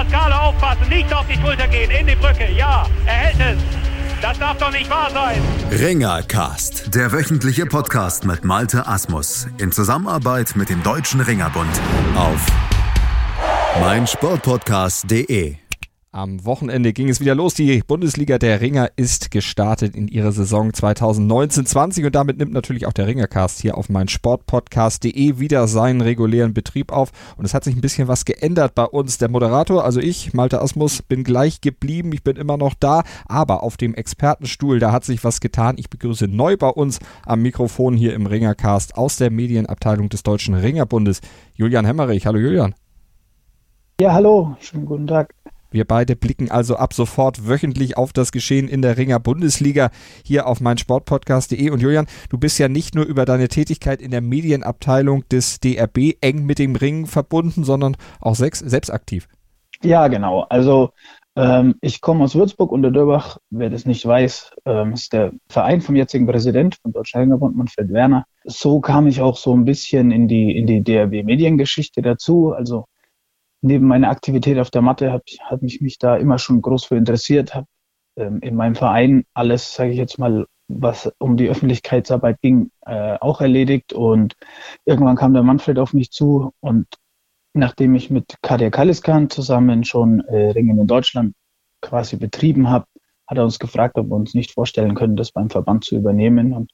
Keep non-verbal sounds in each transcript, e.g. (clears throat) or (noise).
Pascale aufpassen, nicht auf die Schulter gehen, in die Brücke. Ja, er hält es. Das darf doch nicht wahr sein. Ringercast, der wöchentliche Podcast mit Malte Asmus in Zusammenarbeit mit dem Deutschen Ringerbund auf meinsportpodcast.de. Am Wochenende ging es wieder los. Die Bundesliga der Ringer ist gestartet in ihre Saison 2019-20 und damit nimmt natürlich auch der Ringercast hier auf mein Sportpodcast.de wieder seinen regulären Betrieb auf. Und es hat sich ein bisschen was geändert bei uns. Der Moderator, also ich, Malte Asmus, bin gleich geblieben. Ich bin immer noch da, aber auf dem Expertenstuhl, da hat sich was getan. Ich begrüße neu bei uns am Mikrofon hier im Ringercast aus der Medienabteilung des Deutschen Ringerbundes Julian Hemmerich. Hallo Julian. Ja, hallo, schönen guten Tag. Wir beide blicken also ab sofort wöchentlich auf das Geschehen in der Ringer Bundesliga hier auf meinsportpodcast.de. Und Julian, du bist ja nicht nur über deine Tätigkeit in der Medienabteilung des DRB eng mit dem Ring verbunden, sondern auch selbst aktiv. Ja, genau. Also ähm, ich komme aus Würzburg und der Dörbach, wer das nicht weiß, ähm, ist der Verein vom jetzigen Präsident von Deutschen Ringerbund, Manfred Werner. So kam ich auch so ein bisschen in die, in die DRB-Mediengeschichte dazu. Also neben meiner Aktivität auf der Matte habe hab ich mich da immer schon groß für interessiert, habe ähm, in meinem Verein alles, sage ich jetzt mal, was um die Öffentlichkeitsarbeit ging, äh, auch erledigt. Und irgendwann kam der Manfred auf mich zu und nachdem ich mit Kadia Kaliskan zusammen schon äh, Ringen in Deutschland quasi betrieben habe, hat er uns gefragt, ob wir uns nicht vorstellen können, das beim Verband zu übernehmen. Und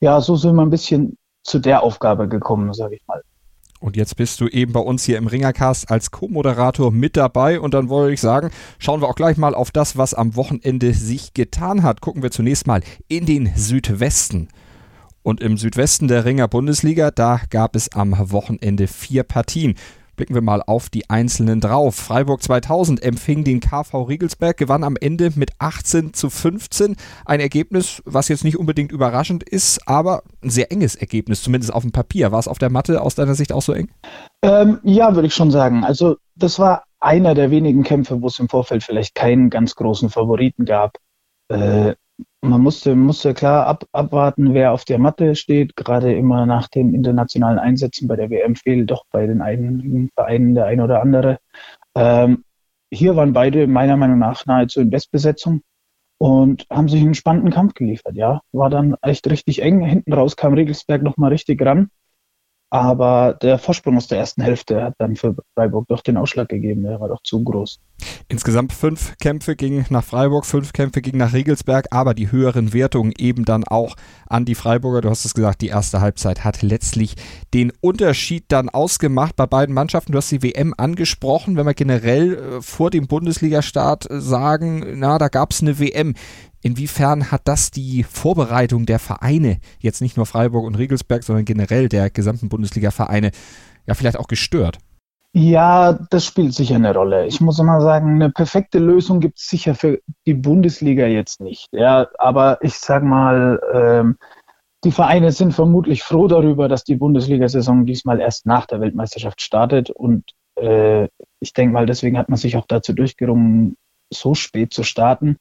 ja, so sind wir ein bisschen zu der Aufgabe gekommen, sage ich mal. Und jetzt bist du eben bei uns hier im Ringercast als Co-Moderator mit dabei. Und dann wollte ich sagen, schauen wir auch gleich mal auf das, was am Wochenende sich getan hat. Gucken wir zunächst mal in den Südwesten. Und im Südwesten der Ringer Bundesliga, da gab es am Wochenende vier Partien. Blicken wir mal auf die einzelnen drauf. Freiburg 2000 empfing den KV Riegelsberg, gewann am Ende mit 18 zu 15. Ein Ergebnis, was jetzt nicht unbedingt überraschend ist, aber ein sehr enges Ergebnis, zumindest auf dem Papier. War es auf der Matte aus deiner Sicht auch so eng? Ähm, ja, würde ich schon sagen. Also das war einer der wenigen Kämpfe, wo es im Vorfeld vielleicht keinen ganz großen Favoriten gab. Äh, man musste, musste klar ab, abwarten, wer auf der Matte steht. Gerade immer nach den internationalen Einsätzen bei der WM fehlt doch bei den einigen Vereinen der ein oder andere. Ähm, hier waren beide meiner Meinung nach nahezu in Bestbesetzung und haben sich einen spannenden Kampf geliefert. Ja, war dann echt richtig eng. Hinten raus kam Regelsberg nochmal richtig ran. Aber der Vorsprung aus der ersten Hälfte hat dann für Freiburg doch den Ausschlag gegeben. Der war doch zu groß. Insgesamt fünf Kämpfe gingen nach Freiburg, fünf Kämpfe gingen nach Regelsberg, aber die höheren Wertungen eben dann auch an die Freiburger. Du hast es gesagt, die erste Halbzeit hat letztlich den Unterschied dann ausgemacht bei beiden Mannschaften. Du hast die WM angesprochen. Wenn wir generell äh, vor dem Bundesligastart sagen, na, da gab es eine WM. Inwiefern hat das die Vorbereitung der Vereine, jetzt nicht nur Freiburg und Regelsberg, sondern generell der gesamten Bundesliga-Vereine, ja vielleicht auch gestört? Ja, das spielt sicher eine Rolle. Ich muss immer sagen, eine perfekte Lösung gibt es sicher für die Bundesliga jetzt nicht. Ja, aber ich sag mal, ähm, die Vereine sind vermutlich froh darüber, dass die Bundesliga-Saison diesmal erst nach der Weltmeisterschaft startet. Und äh, ich denke mal, deswegen hat man sich auch dazu durchgerungen, so spät zu starten.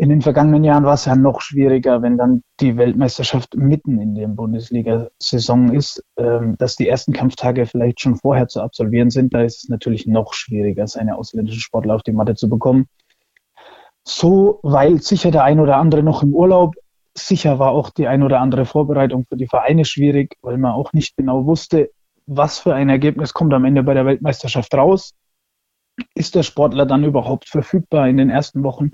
In den vergangenen Jahren war es ja noch schwieriger, wenn dann die Weltmeisterschaft mitten in der Bundesliga-Saison ist, ähm, dass die ersten Kampftage vielleicht schon vorher zu absolvieren sind. Da ist es natürlich noch schwieriger, seine ausländischen Sportler auf die Matte zu bekommen. So weil sicher der ein oder andere noch im Urlaub. Sicher war auch die ein oder andere Vorbereitung für die Vereine schwierig, weil man auch nicht genau wusste, was für ein Ergebnis kommt am Ende bei der Weltmeisterschaft raus. Ist der Sportler dann überhaupt verfügbar in den ersten Wochen?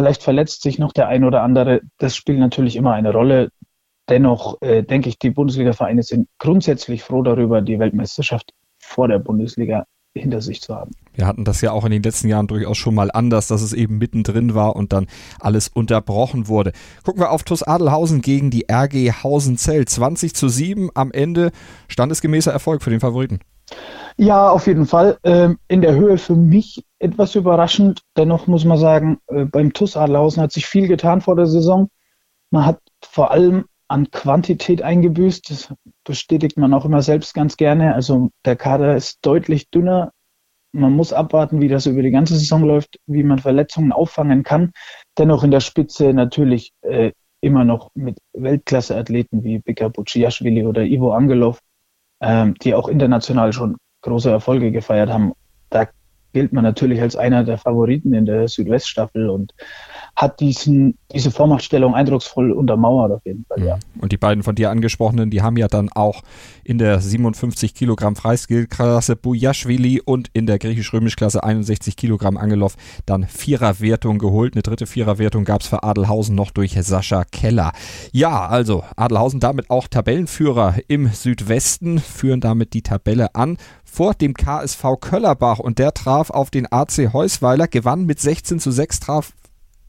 Vielleicht verletzt sich noch der ein oder andere. Das spielt natürlich immer eine Rolle. Dennoch äh, denke ich, die Bundesliga-Vereine sind grundsätzlich froh darüber, die Weltmeisterschaft vor der Bundesliga hinter sich zu haben. Wir hatten das ja auch in den letzten Jahren durchaus schon mal anders, dass es eben mittendrin war und dann alles unterbrochen wurde. Gucken wir auf TuS Adelhausen gegen die RG Hausenzell. 20 zu 7 am Ende standesgemäßer Erfolg für den Favoriten. Ja, auf jeden Fall. Ähm, in der Höhe für mich etwas überraschend. Dennoch muss man sagen, äh, beim TUS Adlerhausen hat sich viel getan vor der Saison. Man hat vor allem an Quantität eingebüßt. Das bestätigt man auch immer selbst ganz gerne. Also der Kader ist deutlich dünner. Man muss abwarten, wie das über die ganze Saison läuft, wie man Verletzungen auffangen kann. Dennoch in der Spitze natürlich äh, immer noch mit Weltklasse-Athleten wie Beka Buciashvili oder Ivo Angelov, ähm, die auch international schon große Erfolge gefeiert haben. Da gilt man natürlich als einer der Favoriten in der Südweststaffel und hat diesen, diese Vormachtstellung eindrucksvoll untermauert auf jeden Fall, ja. Mhm. Und die beiden von dir angesprochenen, die haben ja dann auch in der 57 Kilogramm Freistilklasse Bujaschwili und in der griechisch-römisch-Klasse 61 Kilogramm Angelov dann Viererwertung geholt. Eine dritte Viererwertung gab es für Adelhausen noch durch Sascha Keller. Ja, also Adelhausen damit auch Tabellenführer im Südwesten, führen damit die Tabelle an vor dem KSV Köllerbach und der traf auf den AC Heusweiler, gewann mit 16 zu 6, traf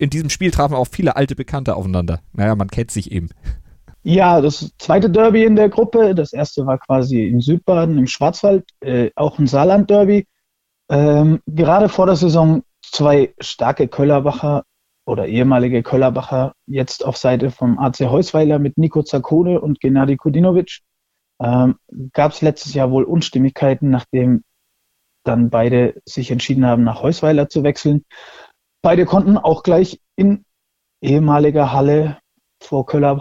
in diesem Spiel trafen auch viele alte Bekannte aufeinander. Naja, man kennt sich eben. Ja, das zweite Derby in der Gruppe. Das erste war quasi in Südbaden, im Schwarzwald, äh, auch ein Saarland-Derby. Ähm, gerade vor der Saison zwei starke Köllerbacher oder ehemalige Köllerbacher jetzt auf Seite vom AC Heusweiler mit Nico Zakone und Gennady Kudinovic. Ähm, Gab es letztes Jahr wohl Unstimmigkeiten, nachdem dann beide sich entschieden haben, nach Heusweiler zu wechseln. Beide konnten auch gleich in ehemaliger Halle vor Köller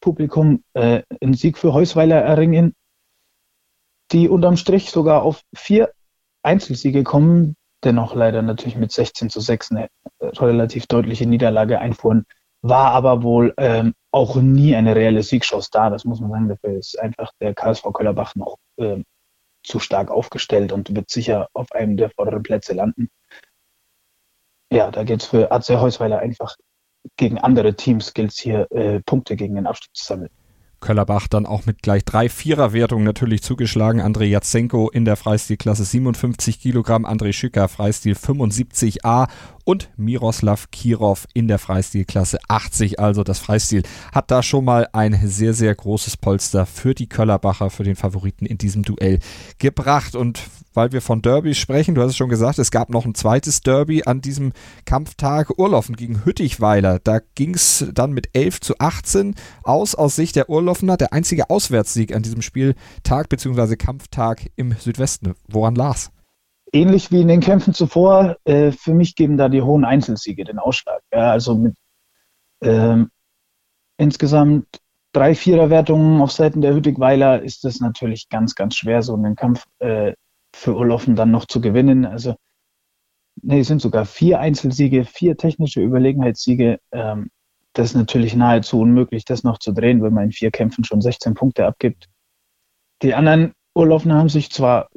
Publikum äh, einen Sieg für Heusweiler erringen, die unterm Strich sogar auf vier Einzelsiege kommen, dennoch leider natürlich mit 16 zu 6 eine relativ deutliche Niederlage einfuhren, war aber wohl ähm, auch nie eine reelle Siegchance da, das muss man sagen. Dafür ist einfach der KSV Köllerbach noch ähm, zu stark aufgestellt und wird sicher auf einem der vorderen Plätze landen ja, da geht es für AC Heusweiler einfach gegen andere Teams, gilt es hier, äh, Punkte gegen den Abstieg zu sammeln. Köllerbach dann auch mit gleich drei Viererwertungen natürlich zugeschlagen. André Jatsenko in der Freistilklasse 57 Kilogramm, André Schücker Freistil 75a und Miroslav Kirov in der Freistilklasse 80. Also das Freistil hat da schon mal ein sehr, sehr großes Polster für die Köllerbacher, für den Favoriten in diesem Duell gebracht. Und weil wir von Derby sprechen, du hast es schon gesagt, es gab noch ein zweites Derby an diesem Kampftag Urlaufen gegen Hüttichweiler. Da ging es dann mit 11 zu 18 aus, aus Sicht der Urlaufener. Der einzige Auswärtssieg an diesem Spieltag bzw. Kampftag im Südwesten. Woran las? Ähnlich wie in den Kämpfen zuvor, äh, für mich geben da die hohen Einzelsiege den Ausschlag. Ja, also mit ähm, insgesamt drei Viererwertungen auf Seiten der Hüttigweiler ist es natürlich ganz, ganz schwer, so einen Kampf äh, für Urlaufen dann noch zu gewinnen. Also nee, es sind sogar vier Einzelsiege, vier technische Überlegenheitssiege. Ähm, das ist natürlich nahezu unmöglich, das noch zu drehen, wenn man in vier Kämpfen schon 16 Punkte abgibt. Die anderen Urlaufen haben sich zwar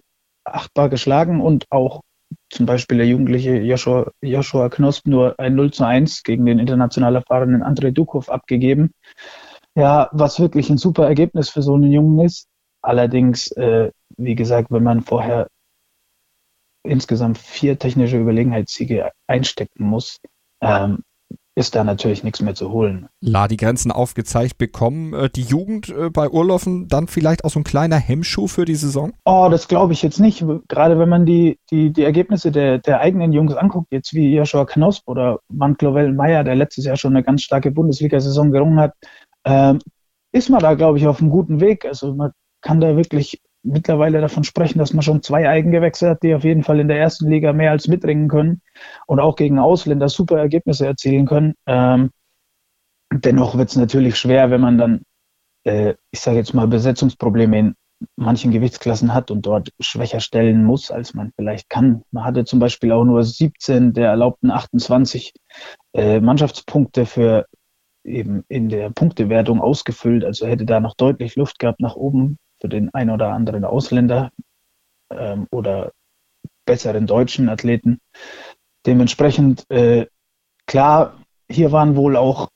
achtbar geschlagen und auch zum Beispiel der jugendliche Joshua, Joshua Knosp nur ein 0 zu 1 gegen den international erfahrenen Andrei Dukov abgegeben. Ja, was wirklich ein super Ergebnis für so einen Jungen ist. Allerdings, äh, wie gesagt, wenn man vorher insgesamt vier technische Überlegenheitssiege einstecken muss, ähm, ist da natürlich nichts mehr zu holen. La, die Grenzen aufgezeigt bekommen. Äh, die Jugend äh, bei Urlaufen dann vielleicht auch so ein kleiner Hemmschuh für die Saison? Oh, das glaube ich jetzt nicht. Gerade wenn man die, die, die Ergebnisse der, der eigenen Jungs anguckt, jetzt wie Joshua Knosp oder Mantlovell Meyer, der letztes Jahr schon eine ganz starke Bundesliga-Saison gerungen hat, ähm, ist man da, glaube ich, auf einem guten Weg. Also man kann da wirklich mittlerweile davon sprechen, dass man schon zwei Eigengewächse hat, die auf jeden Fall in der ersten Liga mehr als mitringen können und auch gegen Ausländer super Ergebnisse erzielen können. Ähm, dennoch wird es natürlich schwer, wenn man dann, äh, ich sage jetzt mal, Besetzungsprobleme in manchen Gewichtsklassen hat und dort schwächer stellen muss, als man vielleicht kann. Man hatte zum Beispiel auch nur 17 der erlaubten 28 äh, Mannschaftspunkte für eben in der Punktewertung ausgefüllt, also hätte da noch deutlich Luft gehabt nach oben für den ein oder anderen Ausländer ähm, oder besseren deutschen Athleten. Dementsprechend, äh, klar, hier waren wohl auch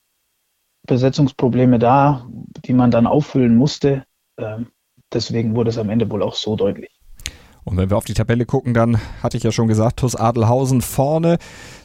Besetzungsprobleme da, die man dann auffüllen musste. Ähm, deswegen wurde es am Ende wohl auch so deutlich. Und wenn wir auf die Tabelle gucken, dann hatte ich ja schon gesagt, TuS Adelhausen vorne.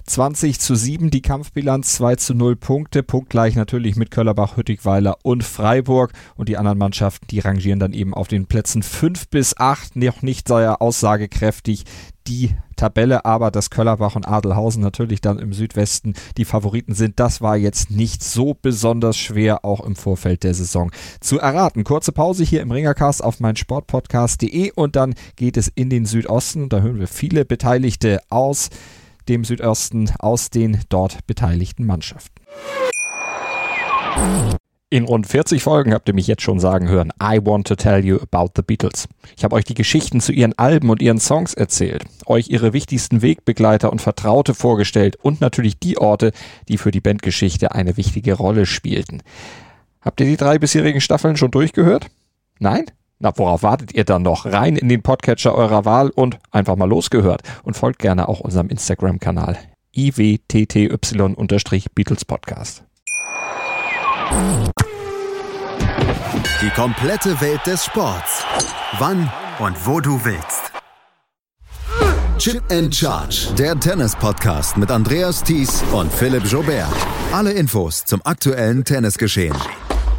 20 zu 7 die Kampfbilanz, 2 zu 0 Punkte, punktgleich natürlich mit Köllerbach, Hüttigweiler und Freiburg. Und die anderen Mannschaften, die rangieren dann eben auf den Plätzen 5 bis 8, noch nicht sehr aussagekräftig die Tabelle, aber dass Köllerbach und Adelhausen natürlich dann im Südwesten die Favoriten sind, das war jetzt nicht so besonders schwer, auch im Vorfeld der Saison zu erraten. Kurze Pause hier im Ringercast auf mein Sportpodcast.de und dann geht es in den Südosten. Da hören wir viele Beteiligte aus dem Südosten, aus den dort beteiligten Mannschaften. In rund 40 Folgen habt ihr mich jetzt schon sagen hören, I want to tell you about the Beatles. Ich habe euch die Geschichten zu ihren Alben und ihren Songs erzählt, euch ihre wichtigsten Wegbegleiter und Vertraute vorgestellt und natürlich die Orte, die für die Bandgeschichte eine wichtige Rolle spielten. Habt ihr die drei bisherigen Staffeln schon durchgehört? Nein? Na, worauf wartet ihr dann noch? Rein in den Podcatcher eurer Wahl und einfach mal losgehört. Und folgt gerne auch unserem Instagram-Kanal iwtty-Beatles Podcast. Die komplette Welt des Sports. Wann und wo du willst. Chip and Charge, der Tennis-Podcast mit Andreas Thies und Philipp Jobert. Alle Infos zum aktuellen Tennisgeschehen.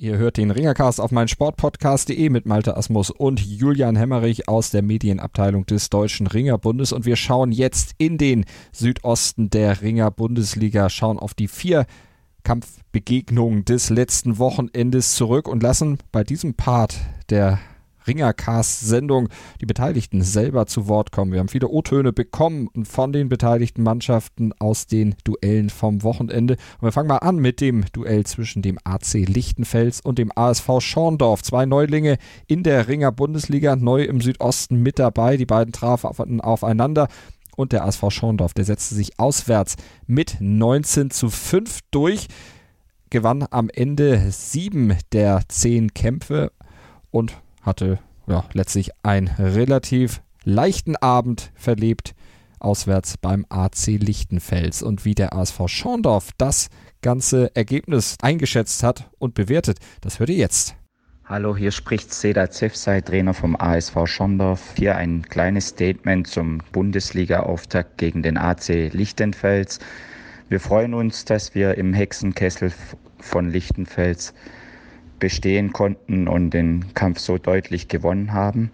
Ihr hört den Ringercast auf meinsportpodcast.de mit Malte Asmus und Julian Hemmerich aus der Medienabteilung des Deutschen Ringerbundes. Und wir schauen jetzt in den Südosten der Ringer-Bundesliga, schauen auf die vier Kampfbegegnungen des letzten Wochenendes zurück und lassen bei diesem Part der Ringercast-Sendung die Beteiligten selber zu Wort kommen. Wir haben viele O-Töne bekommen von den beteiligten Mannschaften aus den Duellen vom Wochenende. Und wir fangen mal an mit dem Duell zwischen dem AC Lichtenfels und dem ASV Schorndorf. Zwei Neulinge in der Ringer Bundesliga, neu im Südosten mit dabei. Die beiden trafen aufeinander. Und der ASV Schorndorf, der setzte sich auswärts mit 19 zu 5 durch gewann am Ende sieben der zehn Kämpfe und hatte ja, letztlich einen relativ leichten Abend verlebt auswärts beim AC Lichtenfels. Und wie der ASV Schorndorf das ganze Ergebnis eingeschätzt hat und bewertet, das hört ihr jetzt. Hallo, hier spricht Seda Zefsei, Trainer vom ASV Schorndorf. Hier ein kleines Statement zum Bundesliga-Auftakt gegen den AC Lichtenfels. Wir freuen uns, dass wir im Hexenkessel von Lichtenfels bestehen konnten und den Kampf so deutlich gewonnen haben.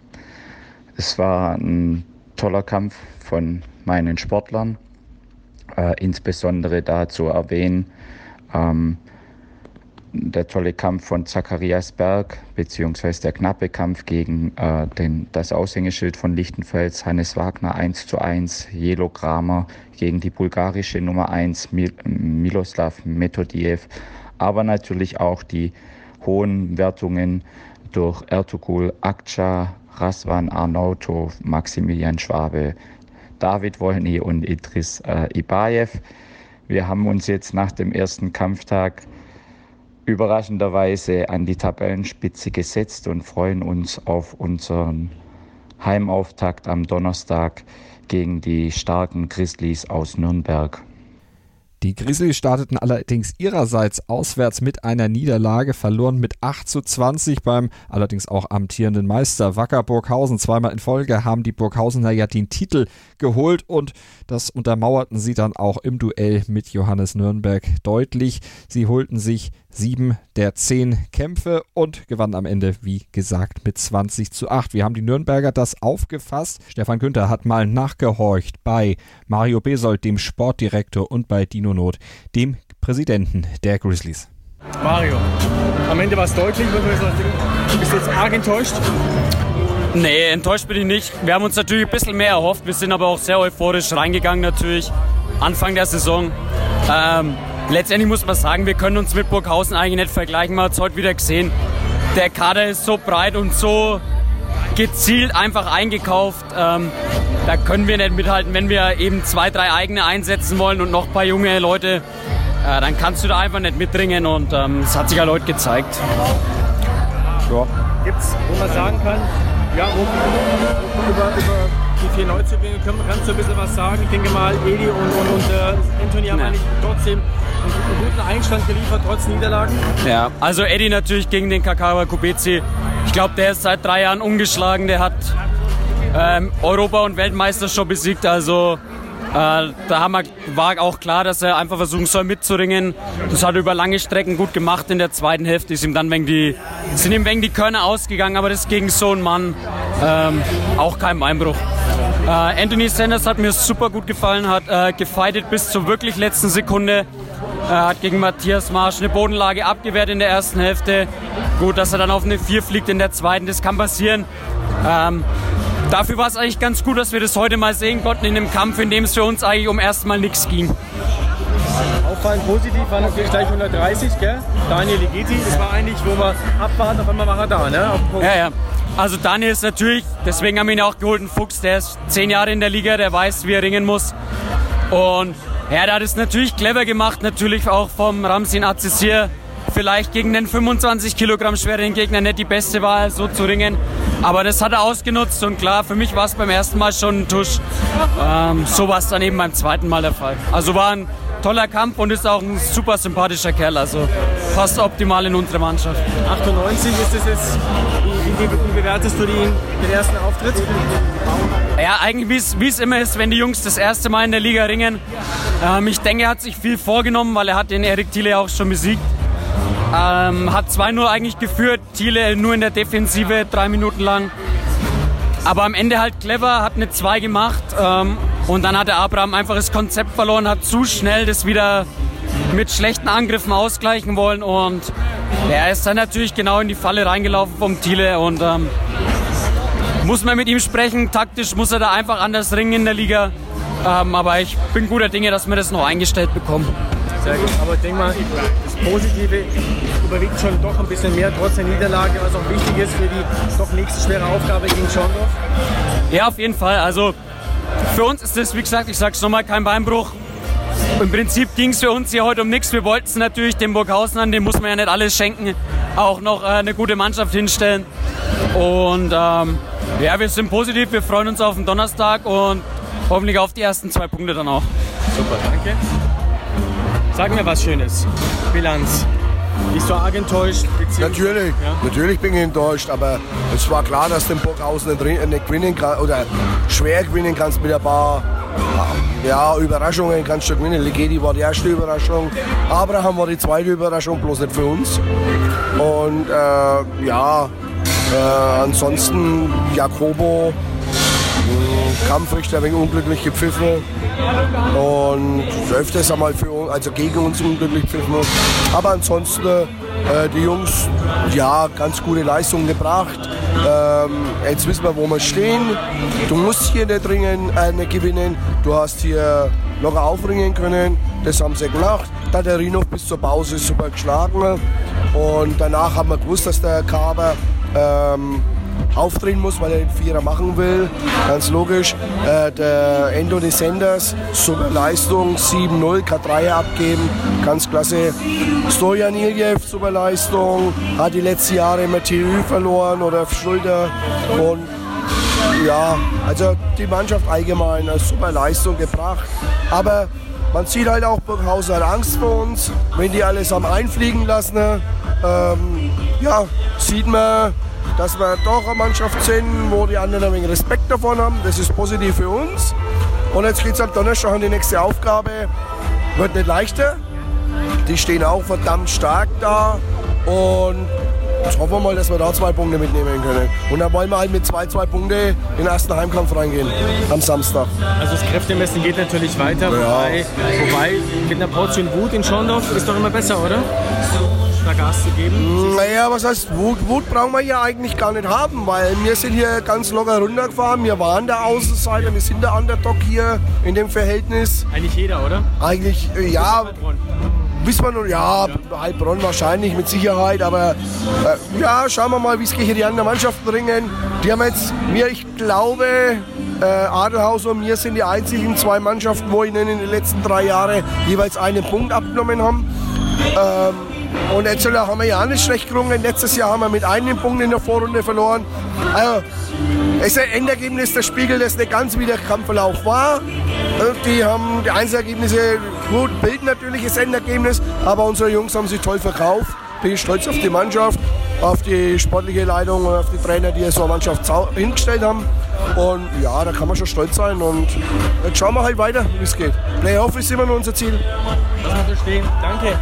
Es war ein toller Kampf von meinen Sportlern, äh, insbesondere da zu erwähnen, ähm, der tolle Kampf von Zacharias Berg, beziehungsweise der knappe Kampf gegen äh, den, das Aushängeschild von Lichtenfels, Hannes Wagner 1 zu 1, Jelo Kramer gegen die bulgarische Nummer 1, Mil Miloslav Metodiev, aber natürlich auch die hohen Wertungen durch Ertugul Akça, Raswan Arnauto, Maximilian Schwabe, David Wolny und Idris äh, Ibayev. Wir haben uns jetzt nach dem ersten Kampftag überraschenderweise an die Tabellenspitze gesetzt und freuen uns auf unseren Heimauftakt am Donnerstag gegen die starken Grizzlies aus Nürnberg. Die Grizzlies starteten allerdings ihrerseits auswärts mit einer Niederlage, verloren mit 8 zu 20 beim allerdings auch amtierenden Meister Wacker Burghausen. Zweimal in Folge haben die Burghausener ja den Titel geholt und das untermauerten sie dann auch im Duell mit Johannes Nürnberg deutlich. Sie holten sich sieben der zehn Kämpfe und gewannen am Ende, wie gesagt, mit 20 zu 8. Wir haben die Nürnberger das aufgefasst. Stefan Günther hat mal nachgehorcht bei Mario Besold, dem Sportdirektor, und bei Dino Not, dem Präsidenten der Grizzlies. Mario, am Ende war es deutlich. Du bist jetzt arg enttäuscht. Nee, enttäuscht bin ich nicht. Wir haben uns natürlich ein bisschen mehr erhofft. Wir sind aber auch sehr euphorisch reingegangen natürlich. Anfang der Saison. Ähm, letztendlich muss man sagen, wir können uns mit Burghausen eigentlich nicht vergleichen. Man hat es heute wieder gesehen. Der Kader ist so breit und so gezielt einfach eingekauft. Ähm, da können wir nicht mithalten, wenn wir eben zwei, drei eigene einsetzen wollen und noch ein paar junge Leute. Äh, dann kannst du da einfach nicht mitdringen und ähm, hat sich ja heute gezeigt. Ja. Es, wo man sagen kann, ja, wo, über, über die vier Neuzugänge kannst du ein bisschen was sagen. Ich denke mal, Edi und, und, und äh, Anthony haben eigentlich trotzdem einen guten Einstand geliefert, trotz Niederlagen. Ja, also Eddie natürlich gegen den Kakawa Kubezi. Ich glaube, der ist seit drei Jahren ungeschlagen. Der hat ähm, Europa- und Weltmeister schon besiegt. Also da haben wir, war auch klar, dass er einfach versuchen soll mitzuringen. Das hat er über lange Strecken gut gemacht. In der zweiten Hälfte ist ihm dann wegen die, sind ihm wegen die Körner ausgegangen, aber das gegen so einen Mann ähm, auch kein Einbruch. Äh, Anthony Sanders hat mir super gut gefallen, hat äh, gefightet bis zur wirklich letzten Sekunde. Er hat gegen Matthias Marsch eine Bodenlage abgewehrt in der ersten Hälfte. Gut, dass er dann auf eine 4 fliegt in der zweiten, das kann passieren. Ähm, dafür war es eigentlich ganz gut, dass wir das heute mal sehen konnten in einem Kampf, in dem es für uns eigentlich um erstmal nichts ging. Auffallend positiv war natürlich gleich 130, gell? Daniel Ligeti, das war eigentlich, wo wir abwarten, auf einmal war er da, ne? Ja, ja. Also Daniel ist natürlich, deswegen haben wir ihn auch geholt, ein Fuchs, der ist zehn Jahre in der Liga, der weiß, wie er ringen muss. Und ja, der hat es natürlich clever gemacht, natürlich auch vom Ramsin Azizir. Vielleicht gegen den 25 Kilogramm schweren Gegner nicht die beste Wahl, so zu ringen. Aber das hat er ausgenutzt und klar, für mich war es beim ersten Mal schon ein Tusch. Ähm, so war es dann eben beim zweiten Mal der Fall. Also war ein toller Kampf und ist auch ein super sympathischer Kerl. Also passt optimal in unsere Mannschaft. 98 ist es jetzt. Wie, bewertest du den, den ersten Auftritt? Ja, eigentlich wie es immer ist, wenn die Jungs das erste Mal in der Liga ringen. Ähm, ich denke, er hat sich viel vorgenommen, weil er hat den Erik Thiele auch schon besiegt. Ähm, hat 2-0 eigentlich geführt, Thiele nur in der Defensive, drei Minuten lang. Aber am Ende halt clever, hat eine 2 gemacht ähm, und dann hat der Abraham einfach das Konzept verloren, hat zu schnell das wieder mit schlechten Angriffen ausgleichen wollen und er ist dann natürlich genau in die Falle reingelaufen vom Thiele und ähm, muss man mit ihm sprechen. Taktisch muss er da einfach anders ringen in der Liga. Ähm, aber ich bin guter Dinge, dass wir das noch eingestellt bekommen. Sehr gut. Aber ich denke mal, Positive überwiegt schon doch ein bisschen mehr, trotz der Niederlage, was auch wichtig ist für die doch nächste schwere Aufgabe gegen Schorndorf. Ja, auf jeden Fall. Also für uns ist das, wie gesagt, ich sage es nochmal, kein Beinbruch. Im Prinzip ging es für uns hier heute um nichts. Wir wollten es natürlich dem Burghausen an, dem muss man ja nicht alles schenken, auch noch äh, eine gute Mannschaft hinstellen. Und ähm, ja, wir sind positiv, wir freuen uns auf den Donnerstag und hoffentlich auf die ersten zwei Punkte dann auch. Super, danke. Sag mir was Schönes. Bilanz. Bist du arg enttäuscht? Natürlich, ja? natürlich bin ich enttäuscht, aber es war klar, dass du den Burghausen nicht, nicht gewinnen kann oder schwer gewinnen kannst mit ein paar ja, Überraschungen kannst du gewinnen. Ligeti war die erste Überraschung, Abraham war die zweite Überraschung, bloß nicht für uns. Und äh, ja, äh, ansonsten Jakobo, Kampfrichter wegen unglücklich gepfiffen und öfters einmal für also gegen uns unglücklich gepfiffen. Aber ansonsten äh, die Jungs, ja, ganz gute Leistungen gebracht. Ähm, jetzt wissen wir, wo wir stehen. Du musst hier nicht, ringen, äh, nicht gewinnen. Du hast hier locker aufringen können. Das haben sie gemacht. Taterinov bis zur Pause super geschlagen. Und danach haben wir gewusst, dass der Kaber ähm, aufdrehen muss, weil er den Vierer machen will. Ganz logisch. Äh, der Endo de Senders, super Leistung, 7-0, K3 abgeben, ganz klasse. Stojan Iljev, super Leistung, hat die letzten Jahre immer TÜ verloren oder Schulter. Und ja, also die Mannschaft allgemein eine super Leistung gebracht. Aber man sieht halt auch, Burghausen hat Angst vor uns. Wenn die alles am Einfliegen lassen, ähm, ja, sieht man, dass wir doch eine Mannschaft sind, wo die anderen ein wenig Respekt davon haben. Das ist positiv für uns. Und jetzt geht es am Donnerstag an die nächste Aufgabe. Wird nicht leichter. Die stehen auch verdammt stark da. Und jetzt hoffen wir mal, dass wir da zwei Punkte mitnehmen können. Und dann wollen wir halt mit zwei, zwei Punkte in den ersten Heimkampf reingehen am Samstag. Also das Kräftemessen geht natürlich weiter. Ja. Wobei, wobei mit einer Portion Wut in Schorndorf ist doch immer besser, oder? Da Gas zu geben? Naja, was heißt Wut? Wut brauchen wir ja eigentlich gar nicht haben, weil wir sind hier ganz locker runtergefahren. Wir waren der Außenseiter, wir sind der Underdog hier in dem Verhältnis. Eigentlich jeder, oder? Eigentlich, äh, ja. Wissen wir nun, ja, ja, Heilbronn wahrscheinlich mit Sicherheit, aber äh, ja, schauen wir mal, wie es hier die anderen Mannschaften ringen. Die haben jetzt, mir, ich glaube, äh, Adelhaus und mir sind die einzigen zwei Mannschaften, wo ihnen in den letzten drei Jahren jeweils einen Punkt abgenommen haben. Ähm, und jetzt haben wir ja auch nicht schlecht gerungen. Letztes Jahr haben wir mit einem Punkt in der Vorrunde verloren. Also, es ist ein Endergebnis, das spiegelt das nicht ganz, wie der Kampfverlauf war. Die haben die Einzelergebnisse gut, bilden natürlich das Endergebnis, aber unsere Jungs haben sich toll verkauft. Bin stolz auf die Mannschaft, auf die sportliche Leitung und auf die Trainer, die so eine Mannschaft hingestellt haben. Und ja, da kann man schon stolz sein. Und jetzt schauen wir halt weiter, wie es geht. Playoff ist immer nur unser Ziel. Lass mal so stehen. Danke.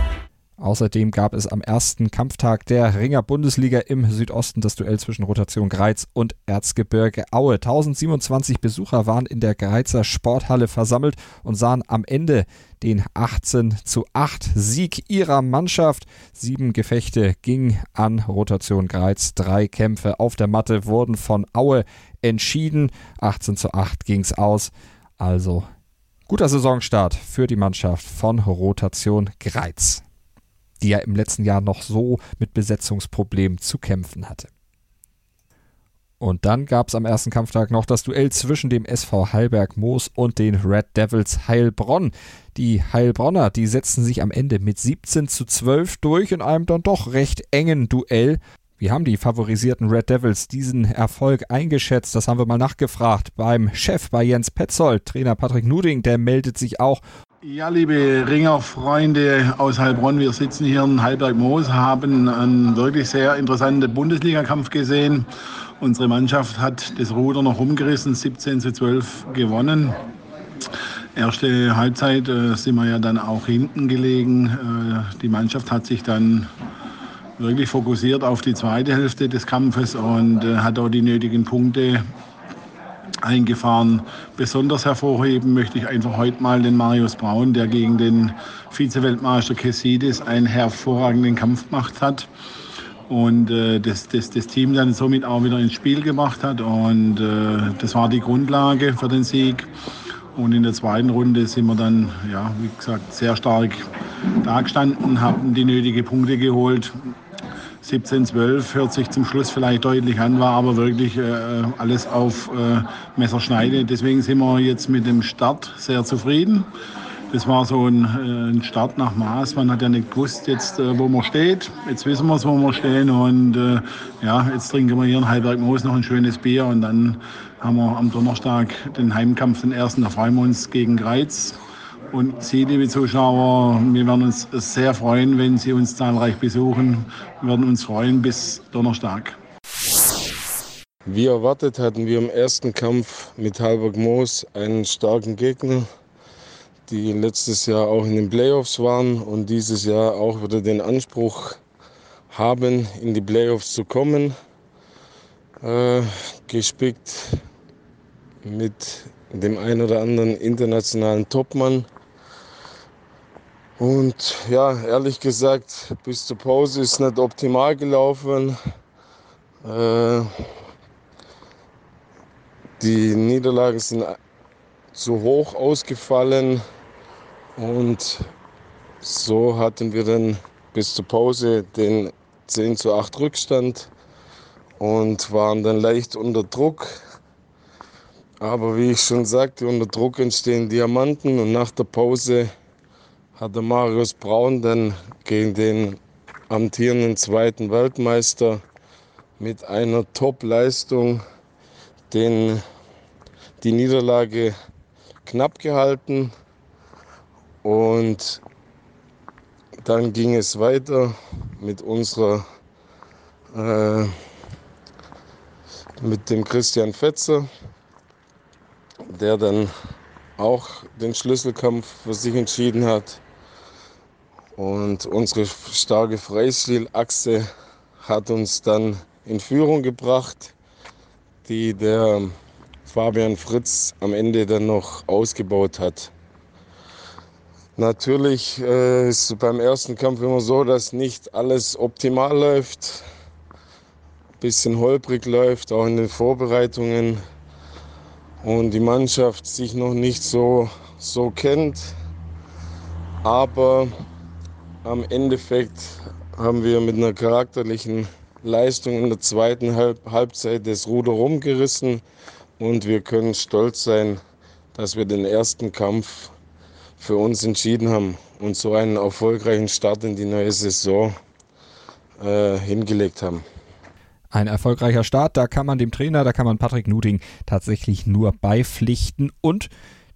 Außerdem gab es am ersten Kampftag der Ringer Bundesliga im Südosten das Duell zwischen Rotation Greiz und Erzgebirge Aue. 1027 Besucher waren in der Greizer Sporthalle versammelt und sahen am Ende den 18 zu 8 Sieg ihrer Mannschaft. Sieben Gefechte gingen an Rotation Greiz. Drei Kämpfe auf der Matte wurden von Aue entschieden. 18 zu 8 ging es aus. Also guter Saisonstart für die Mannschaft von Rotation Greiz die ja im letzten Jahr noch so mit Besetzungsproblemen zu kämpfen hatte. Und dann gab es am ersten Kampftag noch das Duell zwischen dem SV Heilberg Moos und den Red Devils Heilbronn. Die Heilbronner, die setzten sich am Ende mit 17 zu 12 durch in einem dann doch recht engen Duell. Wie haben die favorisierten Red Devils diesen Erfolg eingeschätzt? Das haben wir mal nachgefragt beim Chef bei Jens Petzold. Trainer Patrick Nuding, der meldet sich auch ja, liebe Ringerfreunde aus Heilbronn, wir sitzen hier in Heilberg-Moos, haben einen wirklich sehr interessanten Bundesligakampf gesehen. Unsere Mannschaft hat das Ruder noch umgerissen, 17 zu 12 gewonnen. Erste Halbzeit äh, sind wir ja dann auch hinten gelegen. Äh, die Mannschaft hat sich dann wirklich fokussiert auf die zweite Hälfte des Kampfes und äh, hat auch die nötigen Punkte eingefahren. Besonders hervorheben möchte ich einfach heute mal den Marius Braun, der gegen den Vize-Weltmeister Kessidis einen hervorragenden Kampf gemacht hat und äh, das, das, das Team dann somit auch wieder ins Spiel gemacht hat. Und äh, das war die Grundlage für den Sieg. Und in der zweiten Runde sind wir dann, ja, wie gesagt, sehr stark dagestanden, haben die nötigen Punkte geholt. 17, 12 hört sich zum Schluss vielleicht deutlich an, war aber wirklich äh, alles auf äh, Messerschneide. Deswegen sind wir jetzt mit dem Start sehr zufrieden. Das war so ein, äh, ein Start nach Maß. Man hat ja nicht gewusst, jetzt, äh, wo man steht. Jetzt wissen wir es, wo wir stehen. Und äh, ja, jetzt trinken wir hier in Heilberg-Moos noch ein schönes Bier. Und dann haben wir am Donnerstag den Heimkampf, den ersten, da freuen wir uns gegen Greiz. Und Sie, liebe Zuschauer, wir werden uns sehr freuen, wenn Sie uns zahlreich besuchen. Wir werden uns freuen bis Donnerstag. Wie erwartet hatten wir im ersten Kampf mit Halberg Moos einen starken Gegner, die letztes Jahr auch in den Playoffs waren und dieses Jahr auch wieder den Anspruch haben, in die Playoffs zu kommen. Äh, gespickt mit dem ein oder anderen internationalen Topmann. Und ja, ehrlich gesagt, bis zur Pause ist nicht optimal gelaufen. Äh, die Niederlagen sind zu hoch ausgefallen und so hatten wir dann bis zur Pause den 10 zu 8 Rückstand und waren dann leicht unter Druck. Aber wie ich schon sagte, unter Druck entstehen Diamanten und nach der Pause hatte Marius Braun dann gegen den amtierenden zweiten Weltmeister mit einer Top-Leistung den, die Niederlage knapp gehalten. Und dann ging es weiter mit unserer, äh, mit dem Christian Fetzer, der dann auch den Schlüsselkampf für sich entschieden hat. Und unsere starke Freistilachse hat uns dann in Führung gebracht, die der Fabian Fritz am Ende dann noch ausgebaut hat. Natürlich äh, ist beim ersten Kampf immer so, dass nicht alles optimal läuft, ein bisschen holprig läuft, auch in den Vorbereitungen und die Mannschaft sich noch nicht so, so kennt. Aber am Endeffekt haben wir mit einer charakterlichen Leistung in der zweiten Halb Halbzeit das Ruder rumgerissen und wir können stolz sein, dass wir den ersten Kampf für uns entschieden haben und so einen erfolgreichen Start in die neue Saison äh, hingelegt haben. Ein erfolgreicher Start, da kann man dem Trainer, da kann man Patrick Nuding tatsächlich nur beipflichten und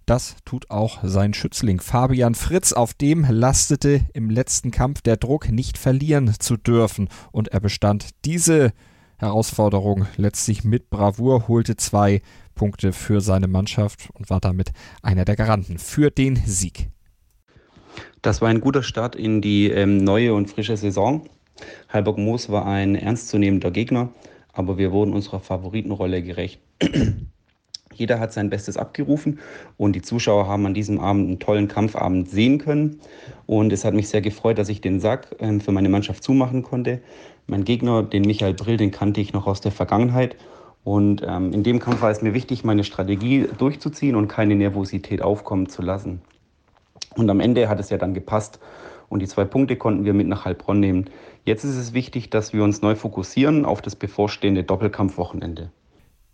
das tut auch sein Schützling Fabian Fritz. Auf dem lastete im letzten Kampf der Druck, nicht verlieren zu dürfen. Und er bestand diese Herausforderung letztlich mit Bravour, holte zwei Punkte für seine Mannschaft und war damit einer der Garanten für den Sieg. Das war ein guter Start in die ähm, neue und frische Saison. Halberg Moos war ein ernstzunehmender Gegner, aber wir wurden unserer Favoritenrolle gerecht. Jeder hat sein Bestes abgerufen und die Zuschauer haben an diesem Abend einen tollen Kampfabend sehen können. Und es hat mich sehr gefreut, dass ich den Sack ähm, für meine Mannschaft zumachen konnte. Mein Gegner, den Michael Brill, den kannte ich noch aus der Vergangenheit. Und ähm, in dem Kampf war es mir wichtig, meine Strategie durchzuziehen und keine Nervosität aufkommen zu lassen. Und am Ende hat es ja dann gepasst und die zwei Punkte konnten wir mit nach Heilbronn nehmen. Jetzt ist es wichtig, dass wir uns neu fokussieren auf das bevorstehende Doppelkampfwochenende.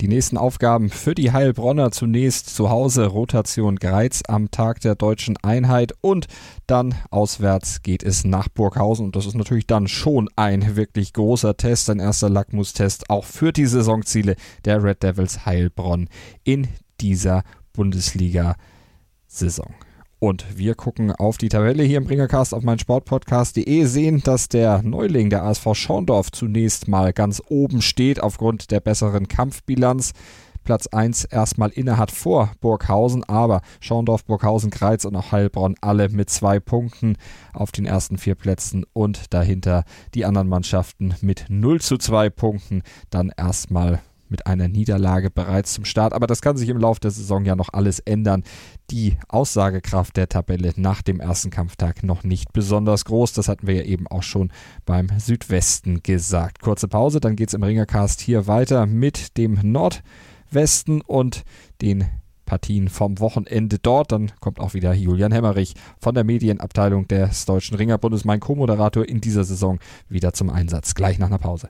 Die nächsten Aufgaben für die Heilbronner zunächst zu Hause Rotation Greiz am Tag der deutschen Einheit und dann auswärts geht es nach Burghausen und das ist natürlich dann schon ein wirklich großer Test, ein erster Lackmustest auch für die Saisonziele der Red Devils Heilbronn in dieser Bundesliga-Saison. Und wir gucken auf die Tabelle hier im Bringercast auf meinsportpodcast.de, sehen, dass der Neuling, der ASV Schorndorf, zunächst mal ganz oben steht aufgrund der besseren Kampfbilanz. Platz 1 erstmal innehat vor Burghausen, aber Schorndorf, Burghausen, Kreiz und auch Heilbronn alle mit zwei Punkten auf den ersten vier Plätzen und dahinter die anderen Mannschaften mit 0 zu 2 Punkten dann erstmal mit einer Niederlage bereits zum Start. Aber das kann sich im Laufe der Saison ja noch alles ändern. Die Aussagekraft der Tabelle nach dem ersten Kampftag noch nicht besonders groß. Das hatten wir ja eben auch schon beim Südwesten gesagt. Kurze Pause, dann geht es im Ringercast hier weiter mit dem Nordwesten und den Partien vom Wochenende dort. Dann kommt auch wieder Julian Hemmerich von der Medienabteilung des Deutschen Ringerbundes, mein Co-Moderator in dieser Saison, wieder zum Einsatz. Gleich nach einer Pause.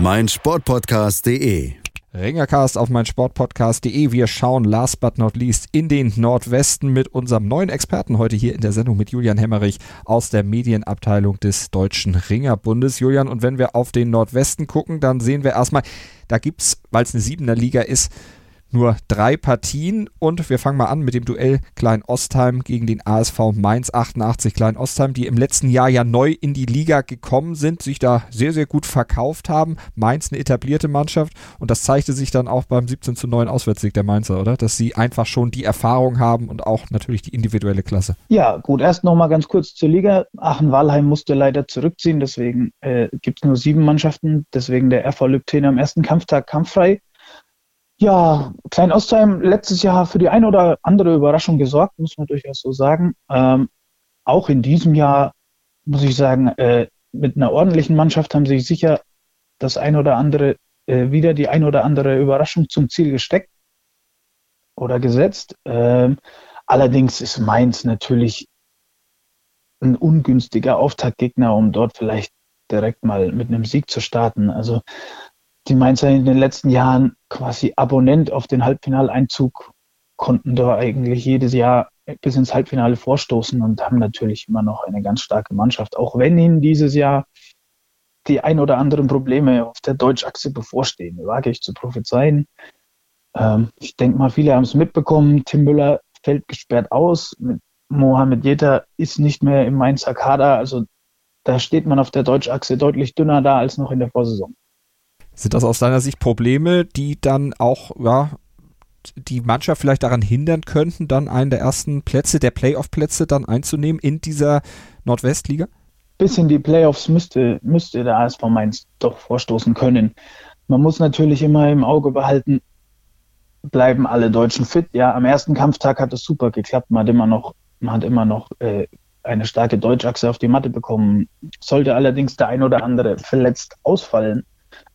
meinsportpodcast.de. Ringercast auf meinsportpodcast.de. Wir schauen last but not least in den Nordwesten mit unserem neuen Experten heute hier in der Sendung mit Julian Hemmerich aus der Medienabteilung des Deutschen Ringerbundes. Julian, und wenn wir auf den Nordwesten gucken, dann sehen wir erstmal, da gibt's, weil es eine siebener Liga ist, nur drei Partien und wir fangen mal an mit dem Duell Klein-Ostheim gegen den ASV Mainz 88 Klein-Ostheim, die im letzten Jahr ja neu in die Liga gekommen sind, sich da sehr, sehr gut verkauft haben. Mainz eine etablierte Mannschaft und das zeigte sich dann auch beim 17 zu 9 Auswärtssieg der Mainzer, oder? Dass sie einfach schon die Erfahrung haben und auch natürlich die individuelle Klasse. Ja, gut, erst nochmal ganz kurz zur Liga. Aachen-Walheim musste leider zurückziehen, deswegen äh, gibt es nur sieben Mannschaften, deswegen der RV Lübten am ersten Kampftag kampffrei. Ja, Klein Ostheim letztes Jahr für die eine oder andere Überraschung gesorgt, muss man durchaus so sagen. Ähm, auch in diesem Jahr muss ich sagen, äh, mit einer ordentlichen Mannschaft haben sich sicher das ein oder andere, äh, wieder die ein oder andere Überraschung zum Ziel gesteckt oder gesetzt. Ähm, allerdings ist Mainz natürlich ein ungünstiger Auftaktgegner, um dort vielleicht direkt mal mit einem Sieg zu starten. Also die Mainzer in den letzten Jahren quasi Abonnent auf den Halbfinaleinzug, konnten da eigentlich jedes Jahr bis ins Halbfinale vorstoßen und haben natürlich immer noch eine ganz starke Mannschaft, auch wenn ihnen dieses Jahr die ein oder anderen Probleme auf der Deutschachse bevorstehen, wage ich zu prophezeien. Ähm, ich denke mal, viele haben es mitbekommen. Tim Müller fällt gesperrt aus. Mohamed Jeter ist nicht mehr im Mainzer Kader. Also da steht man auf der Deutschachse deutlich dünner da als noch in der Vorsaison. Sind das aus deiner Sicht Probleme, die dann auch, ja, die Mannschaft vielleicht daran hindern könnten, dann einen der ersten Plätze, der Playoff-Plätze dann einzunehmen in dieser Nordwestliga? Bis in die Playoffs müsste, müsste der ASV Mainz doch vorstoßen können. Man muss natürlich immer im Auge behalten, bleiben alle Deutschen fit. Ja, am ersten Kampftag hat es super geklappt. Man hat immer noch, man hat immer noch äh, eine starke Deutschachse auf die Matte bekommen. Sollte allerdings der ein oder andere verletzt ausfallen,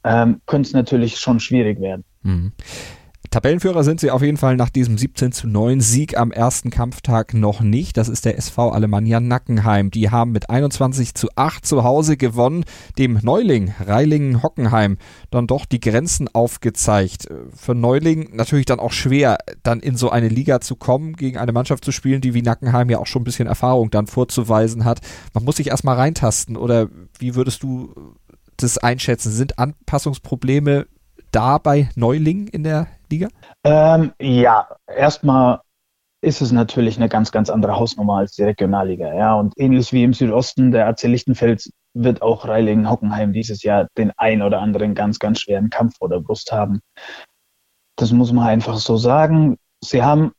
ähm, könnte es natürlich schon schwierig werden. Mhm. Tabellenführer sind sie auf jeden Fall nach diesem 17 zu 9 Sieg am ersten Kampftag noch nicht. Das ist der SV Alemannia Nackenheim. Die haben mit 21 zu 8 zu Hause gewonnen, dem Neuling Reilingen-Hockenheim dann doch die Grenzen aufgezeigt. Für Neuling natürlich dann auch schwer, dann in so eine Liga zu kommen, gegen eine Mannschaft zu spielen, die wie Nackenheim ja auch schon ein bisschen Erfahrung dann vorzuweisen hat. Man muss sich erstmal reintasten oder wie würdest du das einschätzen? Sind Anpassungsprobleme da bei Neuling in der Liga? Ähm, ja, erstmal ist es natürlich eine ganz, ganz andere Hausnummer als die Regionalliga. Ja, und ähnlich wie im Südosten der AC Lichtenfels wird auch Reilingen-Hockenheim dieses Jahr den ein oder anderen ganz, ganz schweren Kampf vor der Brust haben. Das muss man einfach so sagen. Sie haben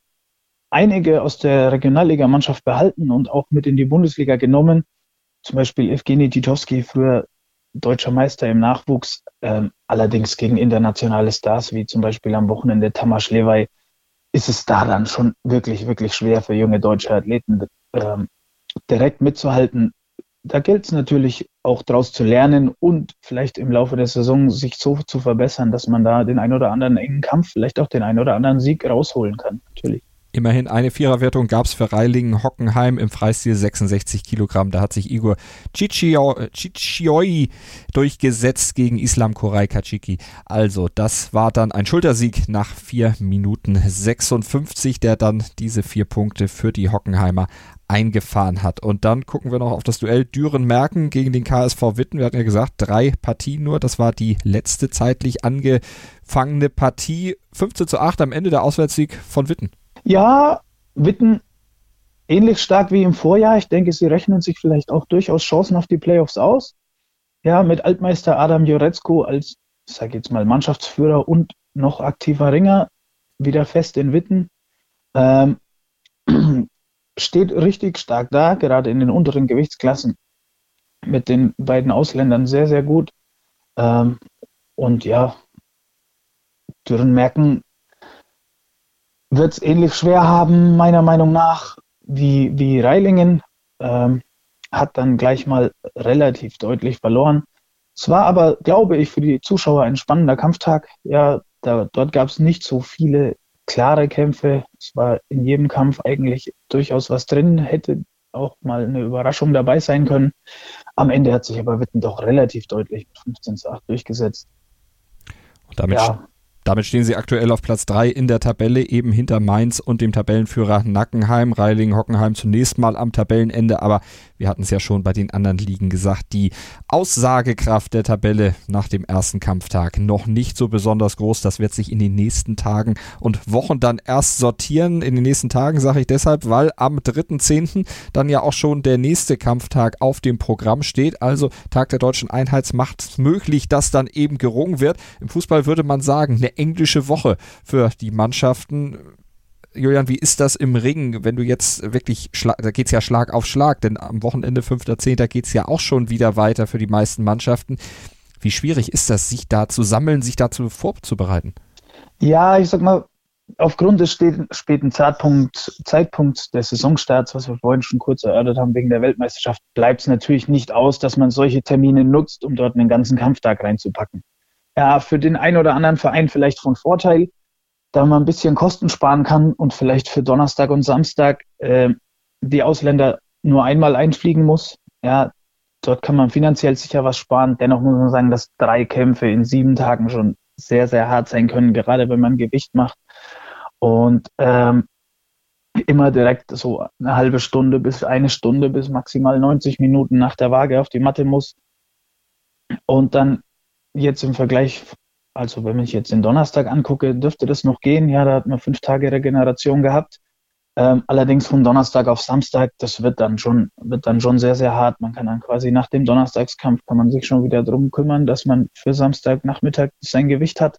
einige aus der Regionalliga-Mannschaft behalten und auch mit in die Bundesliga genommen. Zum Beispiel Evgeny Titowski, früher deutscher Meister im Nachwuchs, ähm, allerdings gegen internationale Stars wie zum Beispiel am Wochenende Tamas Lewey ist es da dann schon wirklich, wirklich schwer für junge deutsche Athleten ähm, direkt mitzuhalten. Da gilt es natürlich auch daraus zu lernen und vielleicht im Laufe der Saison sich so zu verbessern, dass man da den ein oder anderen engen Kampf, vielleicht auch den ein oder anderen Sieg rausholen kann. Natürlich. Immerhin eine Viererwertung gab es für Reilingen-Hockenheim im Freistil 66 Kilogramm. Da hat sich Igor Ciccioi durchgesetzt gegen Islam Koray Kachiki. Also, das war dann ein Schultersieg nach 4 Minuten 56, der dann diese vier Punkte für die Hockenheimer eingefahren hat. Und dann gucken wir noch auf das Duell Düren-Merken gegen den KSV Witten. Wir hatten ja gesagt, drei Partien nur. Das war die letzte zeitlich angefangene Partie. 15 zu 8 am Ende der Auswärtssieg von Witten. Ja, Witten ähnlich stark wie im Vorjahr. Ich denke, sie rechnen sich vielleicht auch durchaus Chancen auf die Playoffs aus. Ja, mit Altmeister Adam Joretzko als, ich jetzt mal, Mannschaftsführer und noch aktiver Ringer wieder fest in Witten. Ähm, (clears throat) steht richtig stark da, gerade in den unteren Gewichtsklassen. Mit den beiden Ausländern sehr, sehr gut. Ähm, und ja, Dürren merken, wird es ähnlich schwer haben, meiner Meinung nach, wie, wie Reilingen. Ähm, hat dann gleich mal relativ deutlich verloren. Es war aber, glaube ich, für die Zuschauer ein spannender Kampftag. Ja, da, dort gab es nicht so viele klare Kämpfe. Es war in jedem Kampf eigentlich durchaus was drin, hätte auch mal eine Überraschung dabei sein können. Am Ende hat sich aber Witten doch relativ deutlich mit 15 zu 8 durchgesetzt. Und damit ja. Damit stehen sie aktuell auf Platz 3 in der Tabelle, eben hinter Mainz und dem Tabellenführer Nackenheim. Reiling, Hockenheim zunächst mal am Tabellenende, aber wir hatten es ja schon bei den anderen Ligen gesagt, die Aussagekraft der Tabelle nach dem ersten Kampftag noch nicht so besonders groß. Das wird sich in den nächsten Tagen und Wochen dann erst sortieren. In den nächsten Tagen sage ich deshalb, weil am 3.10. dann ja auch schon der nächste Kampftag auf dem Programm steht. Also Tag der deutschen Einheitsmacht möglich, dass dann eben gerungen wird. Im Fußball würde man sagen, eine englische Woche für die Mannschaften. Julian, wie ist das im Ring, wenn du jetzt wirklich, da geht es ja Schlag auf Schlag, denn am Wochenende 5.10. geht es ja auch schon wieder weiter für die meisten Mannschaften. Wie schwierig ist das, sich da zu sammeln, sich dazu vorzubereiten? Ja, ich sag mal, aufgrund des späten Zeitpunkt, Zeitpunkts des Saisonstarts, was wir vorhin schon kurz erörtert haben, wegen der Weltmeisterschaft, bleibt es natürlich nicht aus, dass man solche Termine nutzt, um dort einen ganzen Kampftag reinzupacken ja, für den einen oder anderen Verein vielleicht von Vorteil, da man ein bisschen Kosten sparen kann und vielleicht für Donnerstag und Samstag äh, die Ausländer nur einmal einfliegen muss. Ja, dort kann man finanziell sicher was sparen. Dennoch muss man sagen, dass drei Kämpfe in sieben Tagen schon sehr, sehr hart sein können, gerade wenn man Gewicht macht. Und ähm, immer direkt so eine halbe Stunde bis eine Stunde bis maximal 90 Minuten nach der Waage auf die Matte muss. Und dann jetzt im Vergleich, also wenn ich jetzt den Donnerstag angucke, dürfte das noch gehen. Ja, da hat man fünf Tage Regeneration gehabt. Ähm, allerdings von Donnerstag auf Samstag, das wird dann schon, wird dann schon sehr, sehr hart. Man kann dann quasi nach dem Donnerstagskampf kann man sich schon wieder drum kümmern, dass man für Samstagnachmittag sein Gewicht hat.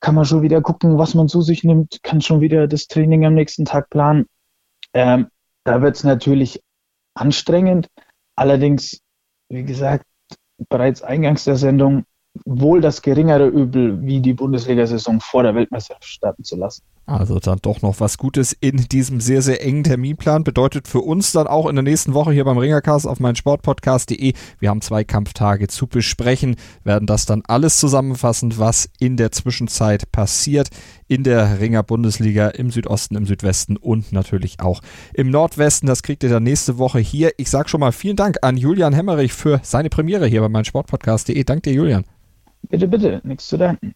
Kann man schon wieder gucken, was man zu sich nimmt, kann schon wieder das Training am nächsten Tag planen. Ähm, da wird es natürlich anstrengend. Allerdings, wie gesagt, bereits eingangs der Sendung, wohl das geringere Übel, wie die Bundesliga-Saison vor der Weltmeisterschaft starten zu lassen. Also dann doch noch was Gutes in diesem sehr, sehr engen Terminplan. Bedeutet für uns dann auch in der nächsten Woche hier beim Ringercast auf meinsportpodcast.de. Wir haben zwei Kampftage zu besprechen, werden das dann alles zusammenfassen, was in der Zwischenzeit passiert in der Ringer Bundesliga im Südosten, im Südwesten und natürlich auch im Nordwesten. Das kriegt ihr dann nächste Woche hier. Ich sage schon mal vielen Dank an Julian Hemmerich für seine Premiere hier bei meinsportpodcast.de. Dank dir, Julian. Bitte, bitte, nichts zu danken.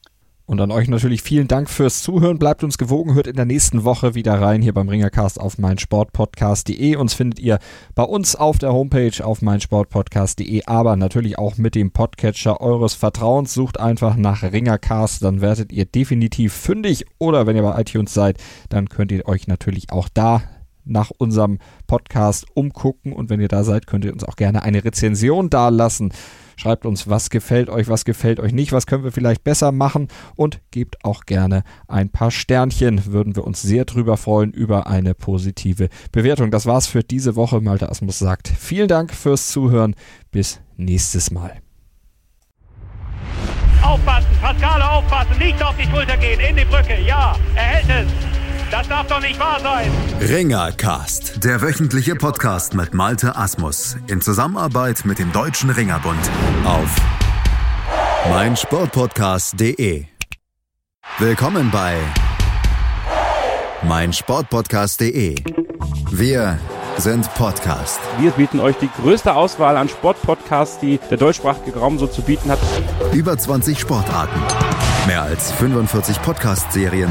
Und an euch natürlich vielen Dank fürs Zuhören. Bleibt uns gewogen, hört in der nächsten Woche wieder rein hier beim Ringercast auf meinsportpodcast.de. Uns findet ihr bei uns auf der Homepage auf meinsportpodcast.de, aber natürlich auch mit dem Podcatcher eures Vertrauens. Sucht einfach nach Ringercast, dann werdet ihr definitiv fündig. Oder wenn ihr bei iTunes seid, dann könnt ihr euch natürlich auch da nach unserem Podcast umgucken. Und wenn ihr da seid, könnt ihr uns auch gerne eine Rezension dalassen. Schreibt uns, was gefällt euch, was gefällt euch nicht, was können wir vielleicht besser machen und gebt auch gerne ein paar Sternchen. Würden wir uns sehr drüber freuen über eine positive Bewertung. Das war's für diese Woche. Malte Asmus sagt vielen Dank fürs Zuhören. Bis nächstes Mal. Aufpassen, Pascale aufpassen, nicht auf die Schulter gehen, in die Brücke, ja, er hält es. Das darf doch nicht wahr sein. Ringercast, der wöchentliche Podcast mit Malte Asmus in Zusammenarbeit mit dem Deutschen Ringerbund auf meinsportpodcast.de. Willkommen bei meinsportpodcast.de. Wir sind Podcast. Wir bieten euch die größte Auswahl an Sportpodcasts, die der deutschsprachige Raum so zu bieten hat. Über 20 Sportarten, mehr als 45 Podcast-Serien,